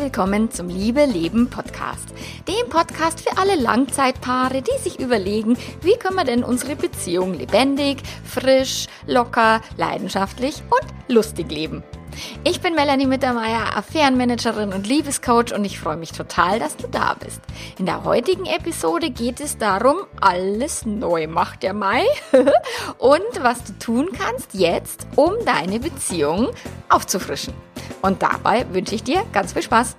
willkommen zum Liebe Leben Podcast. Dem Podcast für alle Langzeitpaare, die sich überlegen, wie können wir denn unsere Beziehung lebendig, frisch, locker, leidenschaftlich und lustig leben. Ich bin Melanie Mittermeier, Affärenmanagerin und Liebescoach und ich freue mich total, dass du da bist. In der heutigen Episode geht es darum, alles neu macht der Mai und was du tun kannst jetzt, um deine Beziehung aufzufrischen. Und dabei wünsche ich dir ganz viel Spaß.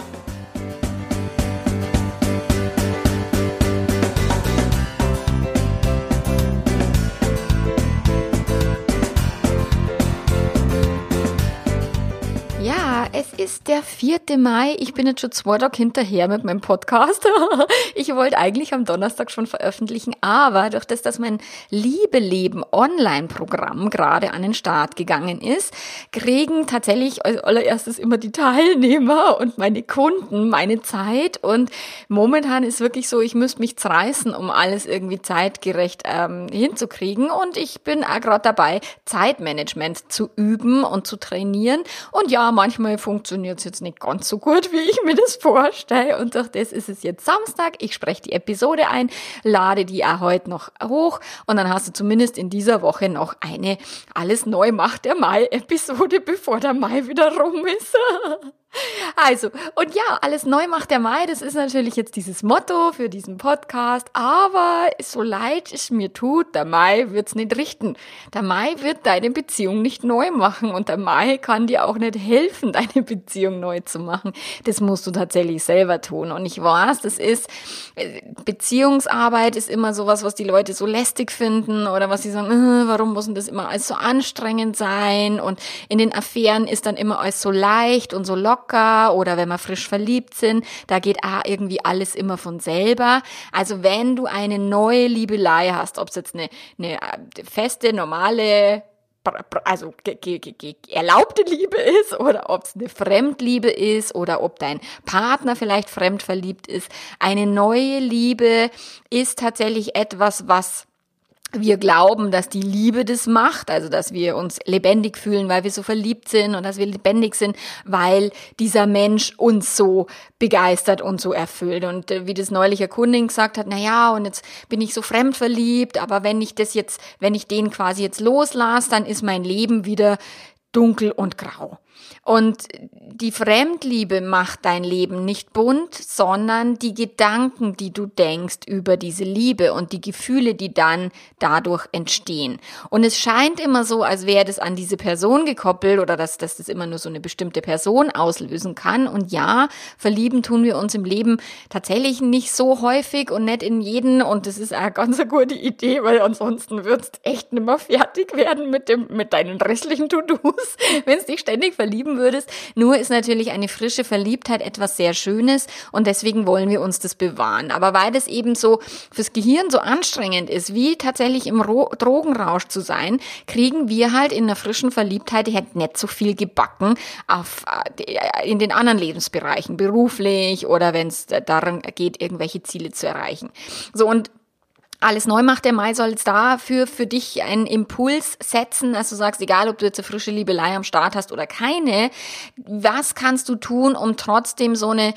Es ist der 4. Mai. Ich bin jetzt schon zwei Tage hinterher mit meinem Podcast. Ich wollte eigentlich am Donnerstag schon veröffentlichen, aber durch das, dass mein Liebe Leben Online-Programm gerade an den Start gegangen ist, kriegen tatsächlich als allererstes immer die Teilnehmer und meine Kunden meine Zeit. Und momentan ist wirklich so, ich müsste mich zerreißen, um alles irgendwie zeitgerecht ähm, hinzukriegen. Und ich bin auch gerade dabei, Zeitmanagement zu üben und zu trainieren. Und ja, manchmal funktioniert es jetzt nicht ganz so gut, wie ich mir das vorstelle. Und durch das ist es jetzt Samstag. Ich spreche die Episode ein, lade die auch heute noch hoch und dann hast du zumindest in dieser Woche noch eine Alles neu macht der Mai-Episode, bevor der Mai wieder rum ist. Also, und ja, alles neu macht der Mai, das ist natürlich jetzt dieses Motto für diesen Podcast, aber so leid es mir tut, der Mai wird's nicht richten. Der Mai wird deine Beziehung nicht neu machen und der Mai kann dir auch nicht helfen, deine Beziehung neu zu machen. Das musst du tatsächlich selber tun. Und ich weiß, das ist, äh, Beziehungsarbeit ist immer sowas, was die Leute so lästig finden oder was sie sagen, äh, warum muss denn das immer alles so anstrengend sein? Und in den Affären ist dann immer alles so leicht und so locker locker oder wenn wir frisch verliebt sind, da geht auch irgendwie alles immer von selber. Also wenn du eine neue Liebelei hast, ob es jetzt eine, eine äh, feste, normale also erlaubte Liebe ist oder ob es eine Fremdliebe ist oder ob dein Partner vielleicht fremd verliebt ist. Eine neue Liebe ist tatsächlich etwas, was wir glauben, dass die Liebe das macht, also dass wir uns lebendig fühlen, weil wir so verliebt sind und dass wir lebendig sind, weil dieser Mensch uns so begeistert und so erfüllt. Und äh, wie das neulich Kundin gesagt hat, na ja, und jetzt bin ich so fremd verliebt, aber wenn ich das jetzt, wenn ich den quasi jetzt loslasse, dann ist mein Leben wieder dunkel und grau. Und die Fremdliebe macht dein Leben nicht bunt, sondern die Gedanken, die du denkst über diese Liebe und die Gefühle, die dann dadurch entstehen. Und es scheint immer so, als wäre das an diese Person gekoppelt oder dass, dass das immer nur so eine bestimmte Person auslösen kann. Und ja, verlieben tun wir uns im Leben tatsächlich nicht so häufig und nicht in jeden. Und das ist eine ganz gute Idee, weil ansonsten würdest echt nicht mehr fertig werden mit dem, mit deinen restlichen To-Dos, wenn es dich ständig verlieben lieben würdest. Nur ist natürlich eine frische Verliebtheit etwas sehr Schönes und deswegen wollen wir uns das bewahren. Aber weil das eben so fürs Gehirn so anstrengend ist, wie tatsächlich im Ro Drogenrausch zu sein, kriegen wir halt in einer frischen Verliebtheit halt nicht so viel gebacken auf, äh, in den anderen Lebensbereichen, beruflich oder wenn es darum geht, irgendwelche Ziele zu erreichen. So und alles neu macht der Mai soll jetzt dafür für dich einen Impuls setzen, dass du sagst, egal ob du jetzt eine frische Liebelei am Start hast oder keine, was kannst du tun, um trotzdem so eine,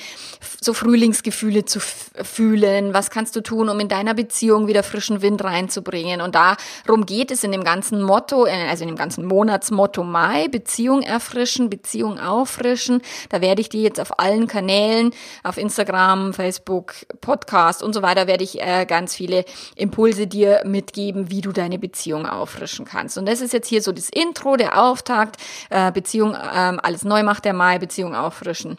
so Frühlingsgefühle zu fühlen? Was kannst du tun, um in deiner Beziehung wieder frischen Wind reinzubringen? Und darum geht es in dem ganzen Motto, äh, also in dem ganzen Monatsmotto Mai, Beziehung erfrischen, Beziehung auffrischen. Da werde ich dir jetzt auf allen Kanälen, auf Instagram, Facebook, Podcast und so weiter, werde ich äh, ganz viele Impulse dir mitgeben, wie du deine Beziehung auffrischen kannst. Und das ist jetzt hier so das Intro, der Auftakt, äh, Beziehung, ähm, alles neu macht der Mai, Beziehung auffrischen.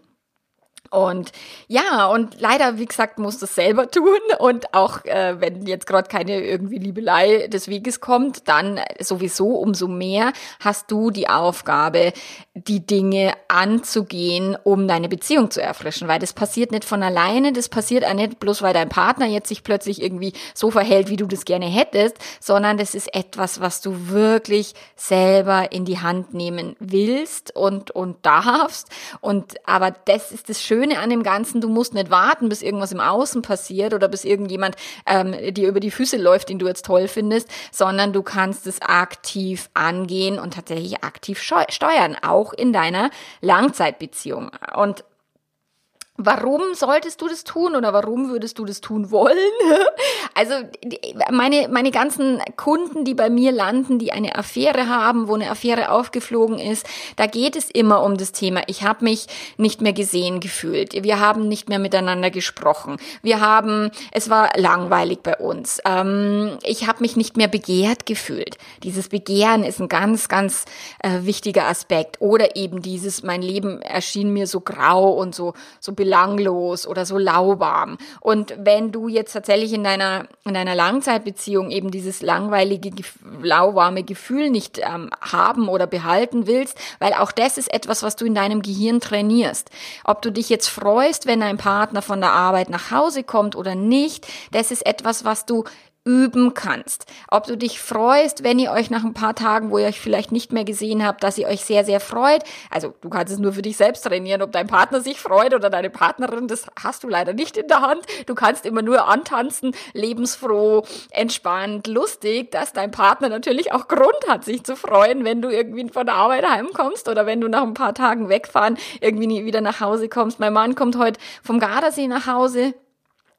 Und ja, und leider, wie gesagt, muss das selber tun. Und auch äh, wenn jetzt gerade keine irgendwie Liebelei des Weges kommt, dann sowieso umso mehr hast du die Aufgabe, die Dinge anzugehen, um deine Beziehung zu erfrischen. Weil das passiert nicht von alleine, das passiert auch nicht bloß, weil dein Partner jetzt sich plötzlich irgendwie so verhält, wie du das gerne hättest, sondern das ist etwas, was du wirklich selber in die Hand nehmen willst und, und darfst. Und aber das ist das Schöne Schöne an dem Ganzen, du musst nicht warten, bis irgendwas im Außen passiert oder bis irgendjemand ähm, dir über die Füße läuft, den du jetzt toll findest, sondern du kannst es aktiv angehen und tatsächlich aktiv steuern, auch in deiner Langzeitbeziehung. Und Warum solltest du das tun oder warum würdest du das tun wollen? Also meine, meine ganzen Kunden, die bei mir landen, die eine Affäre haben, wo eine Affäre aufgeflogen ist, da geht es immer um das Thema, ich habe mich nicht mehr gesehen gefühlt. Wir haben nicht mehr miteinander gesprochen. Wir haben, es war langweilig bei uns. Ähm, ich habe mich nicht mehr begehrt gefühlt. Dieses Begehren ist ein ganz, ganz äh, wichtiger Aspekt. Oder eben dieses, mein Leben erschien mir so grau und so, so belanglos oder so lauwarm. Und wenn du jetzt tatsächlich in deiner, in deiner Langzeitbeziehung eben dieses langweilige, lauwarme Gefühl nicht ähm, haben oder behalten willst, weil auch das ist etwas, was du in deinem Gehirn trainierst. Ob du dich jetzt freust, wenn dein Partner von der Arbeit nach Hause kommt oder nicht, das ist etwas, was du üben kannst. Ob du dich freust, wenn ihr euch nach ein paar Tagen, wo ihr euch vielleicht nicht mehr gesehen habt, dass ihr euch sehr, sehr freut. Also du kannst es nur für dich selbst trainieren, ob dein Partner sich freut oder deine Partnerin, das hast du leider nicht in der Hand. Du kannst immer nur antanzen, lebensfroh, entspannt, lustig, dass dein Partner natürlich auch Grund hat, sich zu freuen, wenn du irgendwie von der Arbeit heimkommst oder wenn du nach ein paar Tagen wegfahren irgendwie nie wieder nach Hause kommst. Mein Mann kommt heute vom Gardasee nach Hause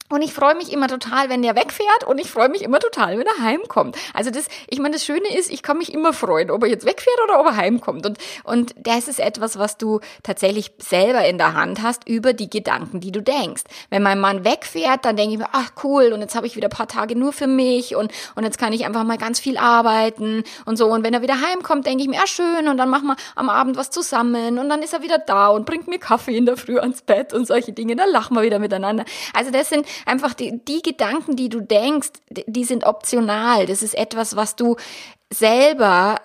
und ich freue mich immer total, wenn der wegfährt und ich freue mich immer total, wenn er heimkommt. Also das, ich meine, das Schöne ist, ich kann mich immer freuen, ob er jetzt wegfährt oder ob er heimkommt. Und, und das ist etwas, was du tatsächlich selber in der Hand hast über die Gedanken, die du denkst. Wenn mein Mann wegfährt, dann denke ich mir, ach cool, und jetzt habe ich wieder paar Tage nur für mich und, und jetzt kann ich einfach mal ganz viel arbeiten und so. Und wenn er wieder heimkommt, denke ich mir, ah schön, und dann machen wir am Abend was zusammen und dann ist er wieder da und bringt mir Kaffee in der Früh ans Bett und solche Dinge. Dann lachen wir wieder miteinander. Also das sind einfach die, die Gedanken, die du denkst, die sind optional. Das ist etwas, was du selber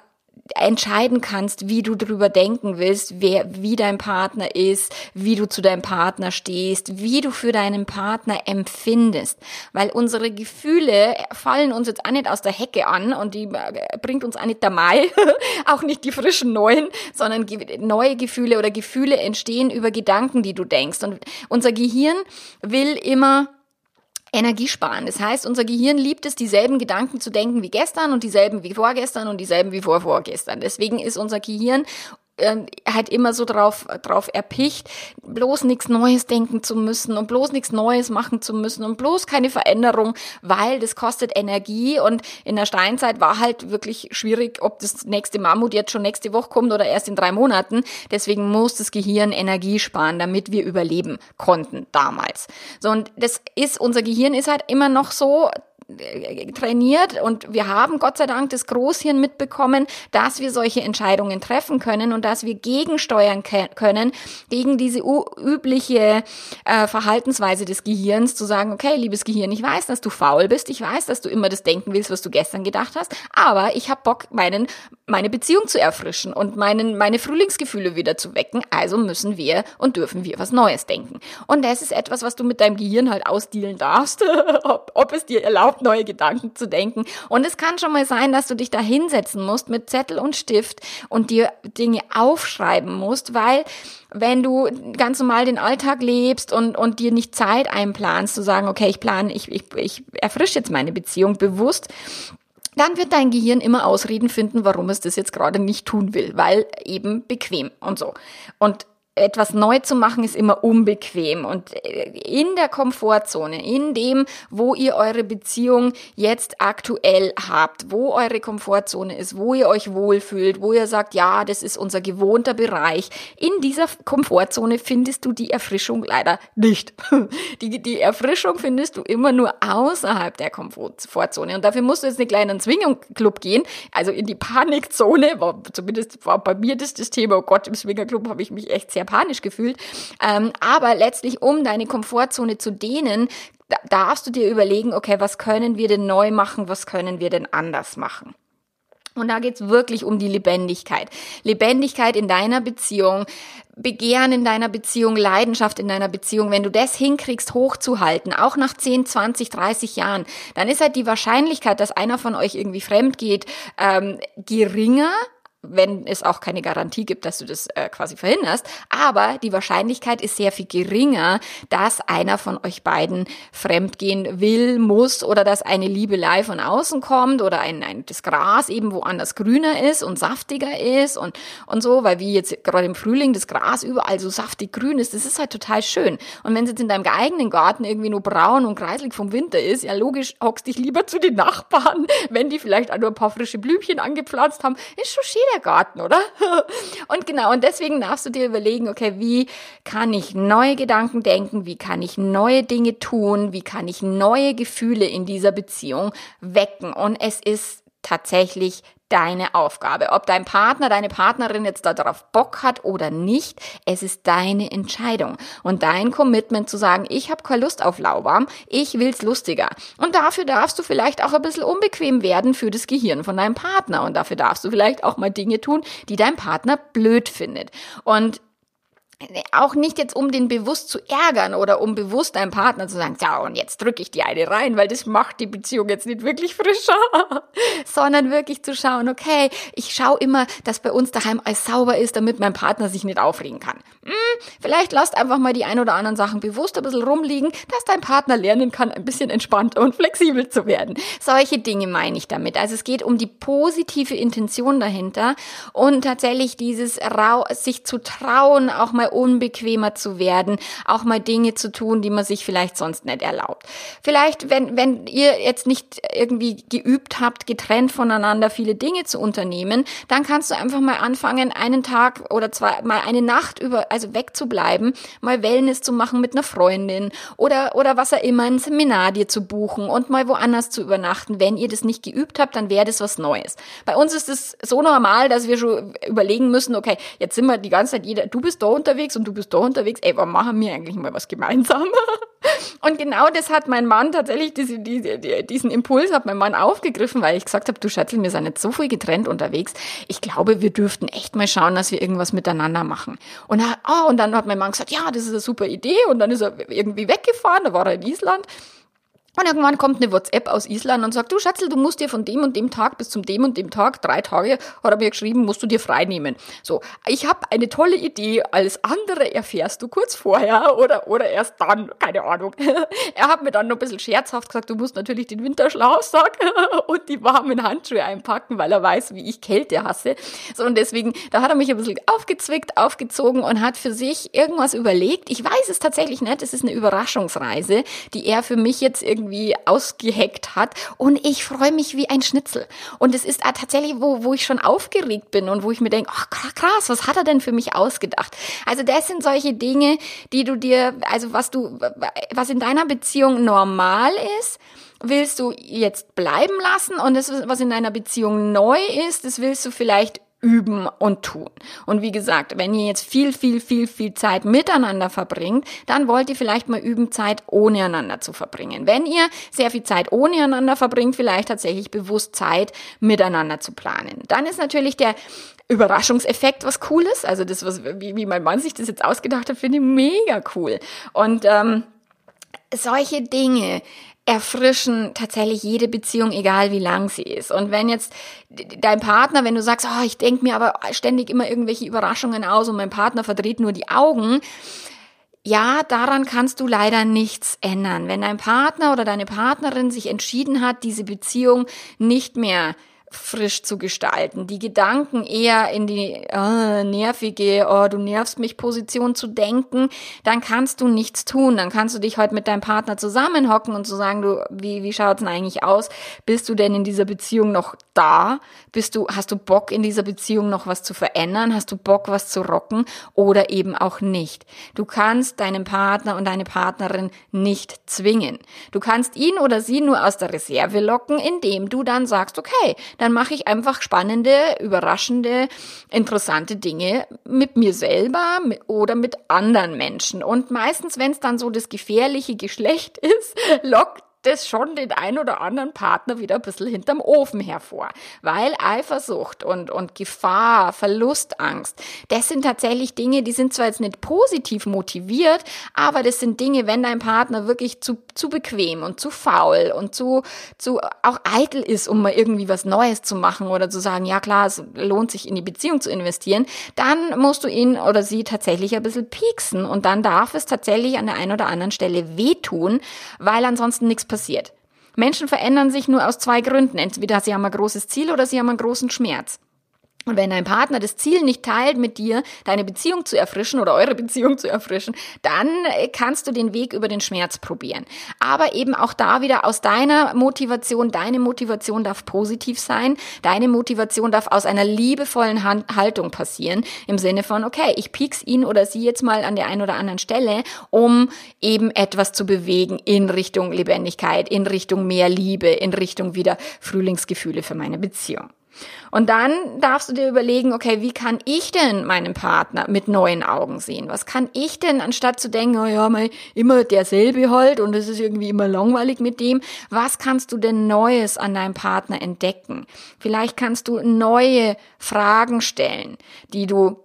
entscheiden kannst, wie du drüber denken willst, wer, wie dein Partner ist, wie du zu deinem Partner stehst, wie du für deinen Partner empfindest. Weil unsere Gefühle fallen uns jetzt auch nicht aus der Hecke an und die äh, bringt uns auch nicht der Mai, auch nicht die frischen neuen, sondern neue Gefühle oder Gefühle entstehen über Gedanken, die du denkst. Und unser Gehirn will immer Energie sparen. Das heißt, unser Gehirn liebt es, dieselben Gedanken zu denken wie gestern und dieselben wie vorgestern und dieselben wie vorvorgestern. Deswegen ist unser Gehirn äh, halt immer so drauf, drauf erpicht, bloß nichts Neues denken zu müssen und bloß nichts Neues machen zu müssen und bloß keine Veränderung, weil das kostet Energie und in der Steinzeit war halt wirklich schwierig, ob das nächste Mammut jetzt schon nächste Woche kommt oder erst in drei Monaten. Deswegen muss das Gehirn Energie sparen, damit wir überleben konnten damals. So und das ist, unser Gehirn ist halt immer noch so trainiert und wir haben Gott sei Dank das Großhirn mitbekommen, dass wir solche Entscheidungen treffen können und dass wir gegensteuern können gegen diese übliche äh, Verhaltensweise des Gehirns, zu sagen, okay, liebes Gehirn, ich weiß, dass du faul bist, ich weiß, dass du immer das denken willst, was du gestern gedacht hast, aber ich habe Bock, meinen, meine Beziehung zu erfrischen und meinen, meine Frühlingsgefühle wieder zu wecken, also müssen wir und dürfen wir was Neues denken. Und das ist etwas, was du mit deinem Gehirn halt ausdealen darfst, ob, ob es dir erlaubt, neue Gedanken zu denken. Und es kann schon mal sein, dass du dich da hinsetzen musst mit Zettel und Stift und dir Dinge aufschreiben musst, weil wenn du ganz normal den Alltag lebst und, und dir nicht Zeit einplanst, zu sagen, okay, ich plane, ich, ich, ich erfrische jetzt meine Beziehung bewusst, dann wird dein Gehirn immer Ausreden finden, warum es das jetzt gerade nicht tun will, weil eben bequem und so. Und etwas neu zu machen ist immer unbequem und äh, in der Komfortzone, in dem, wo ihr eure Beziehung jetzt aktuell habt, wo eure Komfortzone ist, wo ihr euch wohlfühlt, wo ihr sagt, ja, das ist unser gewohnter Bereich, in dieser Komfortzone findest du die Erfrischung leider nicht. Die, die Erfrischung findest du immer nur außerhalb der Komfortzone und dafür musst du jetzt einen kleinen Swingerclub gehen, also in die Panikzone, war, zumindest war bei mir das das Thema, oh Gott, im Swingerclub habe ich mich echt sehr sehr panisch gefühlt. Ähm, aber letztlich, um deine Komfortzone zu dehnen, darfst du dir überlegen, okay, was können wir denn neu machen, was können wir denn anders machen? Und da geht's wirklich um die Lebendigkeit. Lebendigkeit in deiner Beziehung, Begehren in deiner Beziehung, Leidenschaft in deiner Beziehung. Wenn du das hinkriegst, hochzuhalten, auch nach 10, 20, 30 Jahren, dann ist halt die Wahrscheinlichkeit, dass einer von euch irgendwie fremd geht, ähm, geringer, wenn es auch keine Garantie gibt, dass du das äh, quasi verhinderst. Aber die Wahrscheinlichkeit ist sehr viel geringer, dass einer von euch beiden fremdgehen will, muss oder dass eine Liebelei von außen kommt oder ein, ein das Gras eben woanders grüner ist und saftiger ist und, und so, weil wie jetzt gerade im Frühling das Gras überall so saftig grün ist, das ist halt total schön. Und wenn es jetzt in deinem eigenen Garten irgendwie nur braun und kreislig vom Winter ist, ja logisch, hockst dich lieber zu den Nachbarn, wenn die vielleicht auch nur ein paar frische Blümchen angepflanzt haben, ist schon schön der Garten, oder? Und genau, und deswegen darfst du dir überlegen, okay, wie kann ich neue Gedanken denken, wie kann ich neue Dinge tun, wie kann ich neue Gefühle in dieser Beziehung wecken. Und es ist tatsächlich deine Aufgabe. Ob dein Partner, deine Partnerin jetzt darauf Bock hat oder nicht, es ist deine Entscheidung und dein Commitment zu sagen, ich habe keine Lust auf lauwarm, ich will's lustiger. Und dafür darfst du vielleicht auch ein bisschen unbequem werden für das Gehirn von deinem Partner und dafür darfst du vielleicht auch mal Dinge tun, die dein Partner blöd findet. Und auch nicht jetzt, um den bewusst zu ärgern oder um bewusst deinem Partner zu sagen, ja, und jetzt drücke ich die eine rein, weil das macht die Beziehung jetzt nicht wirklich frischer, sondern wirklich zu schauen, okay, ich schaue immer, dass bei uns daheim alles sauber ist, damit mein Partner sich nicht aufregen kann. Hm, vielleicht lasst einfach mal die ein oder anderen Sachen bewusst ein bisschen rumliegen, dass dein Partner lernen kann, ein bisschen entspannter und flexibel zu werden. Solche Dinge meine ich damit. Also es geht um die positive Intention dahinter und tatsächlich dieses sich zu trauen, auch mal unbequemer zu werden, auch mal Dinge zu tun, die man sich vielleicht sonst nicht erlaubt. Vielleicht, wenn, wenn ihr jetzt nicht irgendwie geübt habt, getrennt voneinander viele Dinge zu unternehmen, dann kannst du einfach mal anfangen, einen Tag oder zwei, mal eine Nacht über, also wegzubleiben, mal Wellness zu machen mit einer Freundin oder, oder was auch immer, ein Seminar dir zu buchen und mal woanders zu übernachten. Wenn ihr das nicht geübt habt, dann wäre das was Neues. Bei uns ist es so normal, dass wir schon überlegen müssen, okay, jetzt sind wir die ganze Zeit jeder, du bist da unterwegs, unterwegs und du bist da unterwegs, ey, warum machen wir eigentlich mal was gemeinsam? Und genau das hat mein Mann tatsächlich, diese, diese, diesen Impuls hat mein Mann aufgegriffen, weil ich gesagt habe, du Schatzel, wir sind nicht so viel getrennt unterwegs. Ich glaube, wir dürften echt mal schauen, dass wir irgendwas miteinander machen. Und, er, oh, und dann hat mein Mann gesagt, ja, das ist eine super Idee. Und dann ist er irgendwie weggefahren, da war er in Island. Und irgendwann kommt eine WhatsApp aus Island und sagt, du Schatzel, du musst dir von dem und dem Tag bis zum dem und dem Tag, drei Tage, hat er mir geschrieben, musst du dir frei nehmen. So, ich habe eine tolle Idee, alles andere erfährst du kurz vorher oder, oder erst dann, keine Ahnung. er hat mir dann noch ein bisschen scherzhaft gesagt, du musst natürlich den Winterschlafsack und die warmen Handschuhe einpacken, weil er weiß, wie ich Kälte hasse. So, und deswegen, da hat er mich ein bisschen aufgezwickt, aufgezogen und hat für sich irgendwas überlegt. Ich weiß es tatsächlich nicht, es ist eine Überraschungsreise, die er für mich jetzt irgendwie irgendwie ausgeheckt hat. Und ich freue mich wie ein Schnitzel. Und es ist tatsächlich, wo, wo ich schon aufgeregt bin und wo ich mir denke, ach krass, was hat er denn für mich ausgedacht? Also das sind solche Dinge, die du dir, also was du, was in deiner Beziehung normal ist, willst du jetzt bleiben lassen und das, was in deiner Beziehung neu ist, das willst du vielleicht üben und tun. Und wie gesagt, wenn ihr jetzt viel, viel, viel, viel Zeit miteinander verbringt, dann wollt ihr vielleicht mal üben, Zeit ohne einander zu verbringen. Wenn ihr sehr viel Zeit ohne einander verbringt, vielleicht tatsächlich bewusst Zeit miteinander zu planen. Dann ist natürlich der Überraschungseffekt was Cooles. Also das, was, wie, wie mein Mann sich das jetzt ausgedacht hat, finde ich mega cool. Und ähm, solche Dinge, erfrischen tatsächlich jede Beziehung, egal wie lang sie ist. Und wenn jetzt dein Partner, wenn du sagst, oh, ich denke mir aber ständig immer irgendwelche Überraschungen aus und mein Partner verdreht nur die Augen, ja, daran kannst du leider nichts ändern. Wenn dein Partner oder deine Partnerin sich entschieden hat, diese Beziehung nicht mehr frisch zu gestalten, die Gedanken eher in die äh, nervige, oh, du nervst mich Position zu denken, dann kannst du nichts tun. Dann kannst du dich heute mit deinem Partner zusammenhocken und zu so sagen, du, wie, wie schaut's denn eigentlich aus? Bist du denn in dieser Beziehung noch da? Bist du, hast du Bock in dieser Beziehung noch was zu verändern? Hast du Bock was zu rocken oder eben auch nicht? Du kannst deinen Partner und deine Partnerin nicht zwingen. Du kannst ihn oder sie nur aus der Reserve locken, indem du dann sagst, okay, dann mache ich einfach spannende, überraschende, interessante Dinge mit mir selber oder mit anderen Menschen. Und meistens, wenn es dann so das gefährliche Geschlecht ist, lockt das schon den ein oder anderen Partner wieder ein bisschen hinterm Ofen hervor. Weil Eifersucht und, und Gefahr, Verlustangst, das sind tatsächlich Dinge, die sind zwar jetzt nicht positiv motiviert, aber das sind Dinge, wenn dein Partner wirklich zu, zu bequem und zu faul und zu, zu auch eitel ist, um mal irgendwie was Neues zu machen oder zu sagen, ja klar, es lohnt sich in die Beziehung zu investieren, dann musst du ihn oder sie tatsächlich ein bisschen pieksen und dann darf es tatsächlich an der einen oder anderen Stelle wehtun, weil ansonsten nichts passiert. Menschen verändern sich nur aus zwei Gründen. Entweder sie haben ein großes Ziel oder sie haben einen großen Schmerz. Und wenn dein Partner das Ziel nicht teilt mit dir, deine Beziehung zu erfrischen oder eure Beziehung zu erfrischen, dann äh, kannst du den Weg über den Schmerz probieren. Aber eben auch da wieder aus deiner Motivation, deine Motivation darf positiv sein, deine Motivation darf aus einer liebevollen Haltung passieren, im Sinne von, okay, ich pieks ihn oder sie jetzt mal an der einen oder anderen Stelle, um eben etwas zu bewegen in Richtung Lebendigkeit, in Richtung mehr Liebe, in Richtung wieder Frühlingsgefühle für meine Beziehung. Und dann darfst du dir überlegen, okay, wie kann ich denn meinen Partner mit neuen Augen sehen? Was kann ich denn, anstatt zu denken, oh ja, mal immer derselbe halt und es ist irgendwie immer langweilig mit dem, was kannst du denn Neues an deinem Partner entdecken? Vielleicht kannst du neue Fragen stellen, die du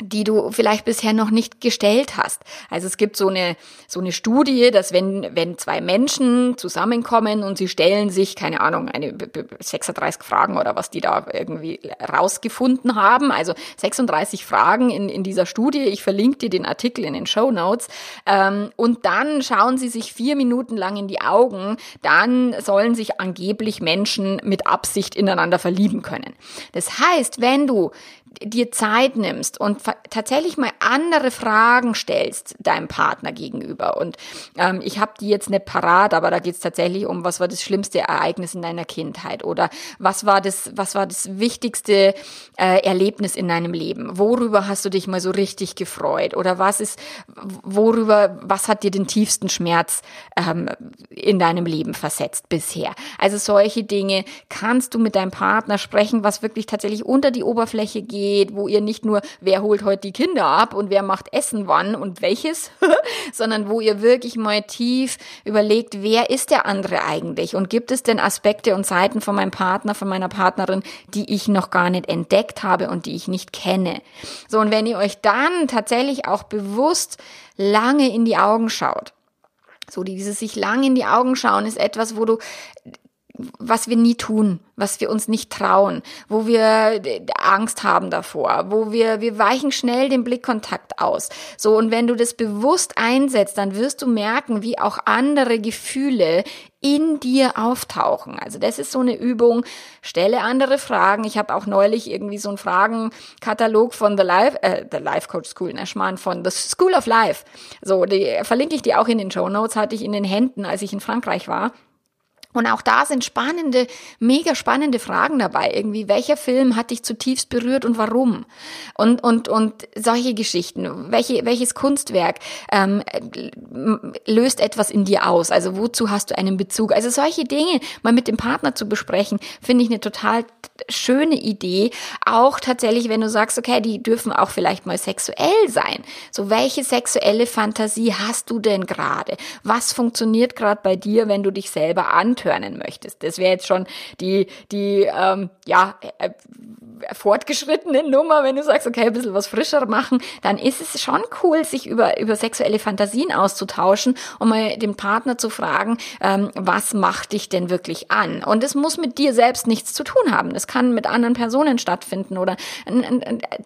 die du vielleicht bisher noch nicht gestellt hast. Also es gibt so eine, so eine Studie, dass wenn, wenn zwei Menschen zusammenkommen und sie stellen sich, keine Ahnung, eine 36 Fragen oder was die da irgendwie rausgefunden haben, also 36 Fragen in, in dieser Studie, ich verlinke dir den Artikel in den Show Notes, ähm, und dann schauen sie sich vier Minuten lang in die Augen, dann sollen sich angeblich Menschen mit Absicht ineinander verlieben können. Das heißt, wenn du dir Zeit nimmst und tatsächlich mal andere Fragen stellst deinem Partner gegenüber. Und ähm, ich habe die jetzt nicht parat, aber da geht es tatsächlich um, was war das schlimmste Ereignis in deiner Kindheit oder was war das, was war das wichtigste äh, Erlebnis in deinem Leben? Worüber hast du dich mal so richtig gefreut? Oder was ist, worüber, was hat dir den tiefsten Schmerz ähm, in deinem Leben versetzt bisher? Also solche Dinge kannst du mit deinem Partner sprechen, was wirklich tatsächlich unter die Oberfläche geht geht, wo ihr nicht nur, wer holt heute die Kinder ab und wer macht Essen wann und welches, sondern wo ihr wirklich mal tief überlegt, wer ist der andere eigentlich und gibt es denn Aspekte und Seiten von meinem Partner, von meiner Partnerin, die ich noch gar nicht entdeckt habe und die ich nicht kenne. So, und wenn ihr euch dann tatsächlich auch bewusst lange in die Augen schaut, so dieses sich lang in die Augen schauen ist etwas, wo du was wir nie tun, was wir uns nicht trauen, wo wir Angst haben davor, wo wir, wir weichen schnell den Blickkontakt aus. So, und wenn du das bewusst einsetzt, dann wirst du merken, wie auch andere Gefühle in dir auftauchen. Also das ist so eine Übung. Stelle andere Fragen. Ich habe auch neulich irgendwie so einen Fragenkatalog von The Life, äh, The Life Coach School, ne, Schmarrn von The School of Life. So, die verlinke ich dir auch in den Show Notes, hatte ich in den Händen, als ich in Frankreich war. Und auch da sind spannende, mega spannende Fragen dabei. Irgendwie, welcher Film hat dich zutiefst berührt und warum? Und, und, und solche Geschichten. Welche, welches Kunstwerk ähm, löst etwas in dir aus? Also wozu hast du einen Bezug? Also solche Dinge mal mit dem Partner zu besprechen, finde ich eine total schöne Idee. Auch tatsächlich, wenn du sagst, okay, die dürfen auch vielleicht mal sexuell sein. So, welche sexuelle Fantasie hast du denn gerade? Was funktioniert gerade bei dir, wenn du dich selber an turnen möchtest. Das wäre jetzt schon die, die ähm, ja, äh, fortgeschrittene Nummer, wenn du sagst, okay, ein bisschen was frischer machen, dann ist es schon cool, sich über, über sexuelle Fantasien auszutauschen und mal den Partner zu fragen, ähm, was macht dich denn wirklich an? Und es muss mit dir selbst nichts zu tun haben. Das kann mit anderen Personen stattfinden oder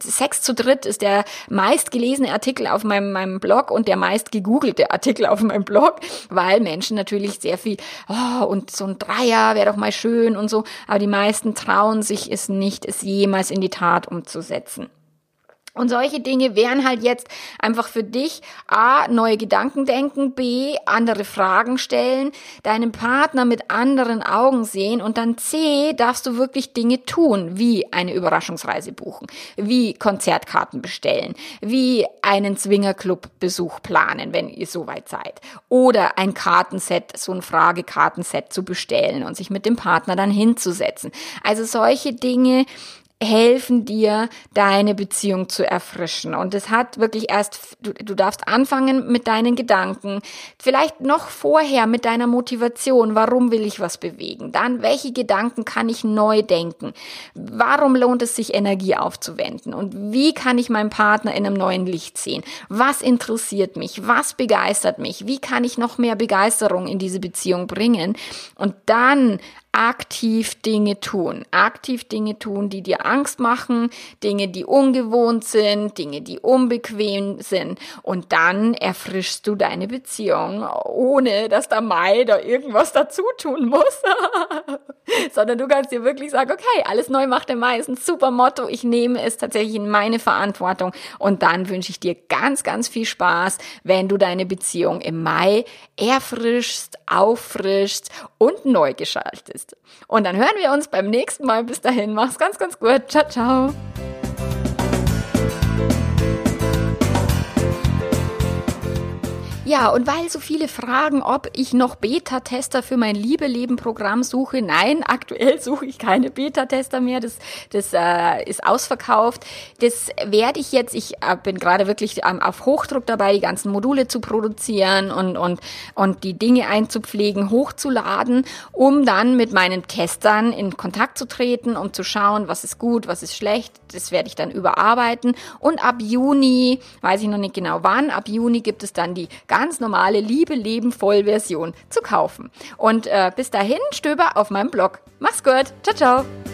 Sex zu dritt ist der meistgelesene Artikel auf meinem, meinem Blog und der meist gegoogelte Artikel auf meinem Blog, weil Menschen natürlich sehr viel, oh, und so ein Dreier wäre doch mal schön und so, aber die meisten trauen sich es nicht, es jemals in die Tat umzusetzen. Und solche Dinge wären halt jetzt einfach für dich A, neue Gedanken denken, B, andere Fragen stellen, deinen Partner mit anderen Augen sehen und dann C, darfst du wirklich Dinge tun, wie eine Überraschungsreise buchen, wie Konzertkarten bestellen, wie einen Swingerclub-Besuch planen, wenn ihr soweit seid. Oder ein Kartenset, so ein Fragekartenset zu bestellen und sich mit dem Partner dann hinzusetzen. Also solche Dinge helfen dir, deine Beziehung zu erfrischen. Und es hat wirklich erst, du, du darfst anfangen mit deinen Gedanken, vielleicht noch vorher mit deiner Motivation, warum will ich was bewegen? Dann, welche Gedanken kann ich neu denken? Warum lohnt es sich, Energie aufzuwenden? Und wie kann ich meinen Partner in einem neuen Licht sehen? Was interessiert mich? Was begeistert mich? Wie kann ich noch mehr Begeisterung in diese Beziehung bringen? Und dann aktiv Dinge tun. Aktiv Dinge tun, die dir Angst machen, Dinge, die ungewohnt sind, Dinge, die unbequem sind. Und dann erfrischst du deine Beziehung, ohne dass der Mai da irgendwas dazu tun muss. Sondern du kannst dir wirklich sagen, okay, alles neu macht der Mai ist ein super Motto. Ich nehme es tatsächlich in meine Verantwortung. Und dann wünsche ich dir ganz, ganz viel Spaß, wenn du deine Beziehung im Mai erfrischst, auffrischst und neu gestaltest bist. Und dann hören wir uns beim nächsten Mal. Bis dahin, mach's ganz, ganz gut. Ciao, ciao. Ja, und weil so viele fragen, ob ich noch Beta-Tester für mein Liebe-Leben-Programm suche, nein, aktuell suche ich keine Beta-Tester mehr, das, das äh, ist ausverkauft. Das werde ich jetzt, ich äh, bin gerade wirklich ähm, auf Hochdruck dabei, die ganzen Module zu produzieren und, und, und die Dinge einzupflegen, hochzuladen, um dann mit meinen Testern in Kontakt zu treten, um zu schauen, was ist gut, was ist schlecht. Das werde ich dann überarbeiten. Und ab Juni, weiß ich noch nicht genau wann, ab Juni gibt es dann die ganz normale Liebe Leben Vollversion zu kaufen. Und äh, bis dahin stöber auf meinem Blog. Mach's gut. Ciao, ciao.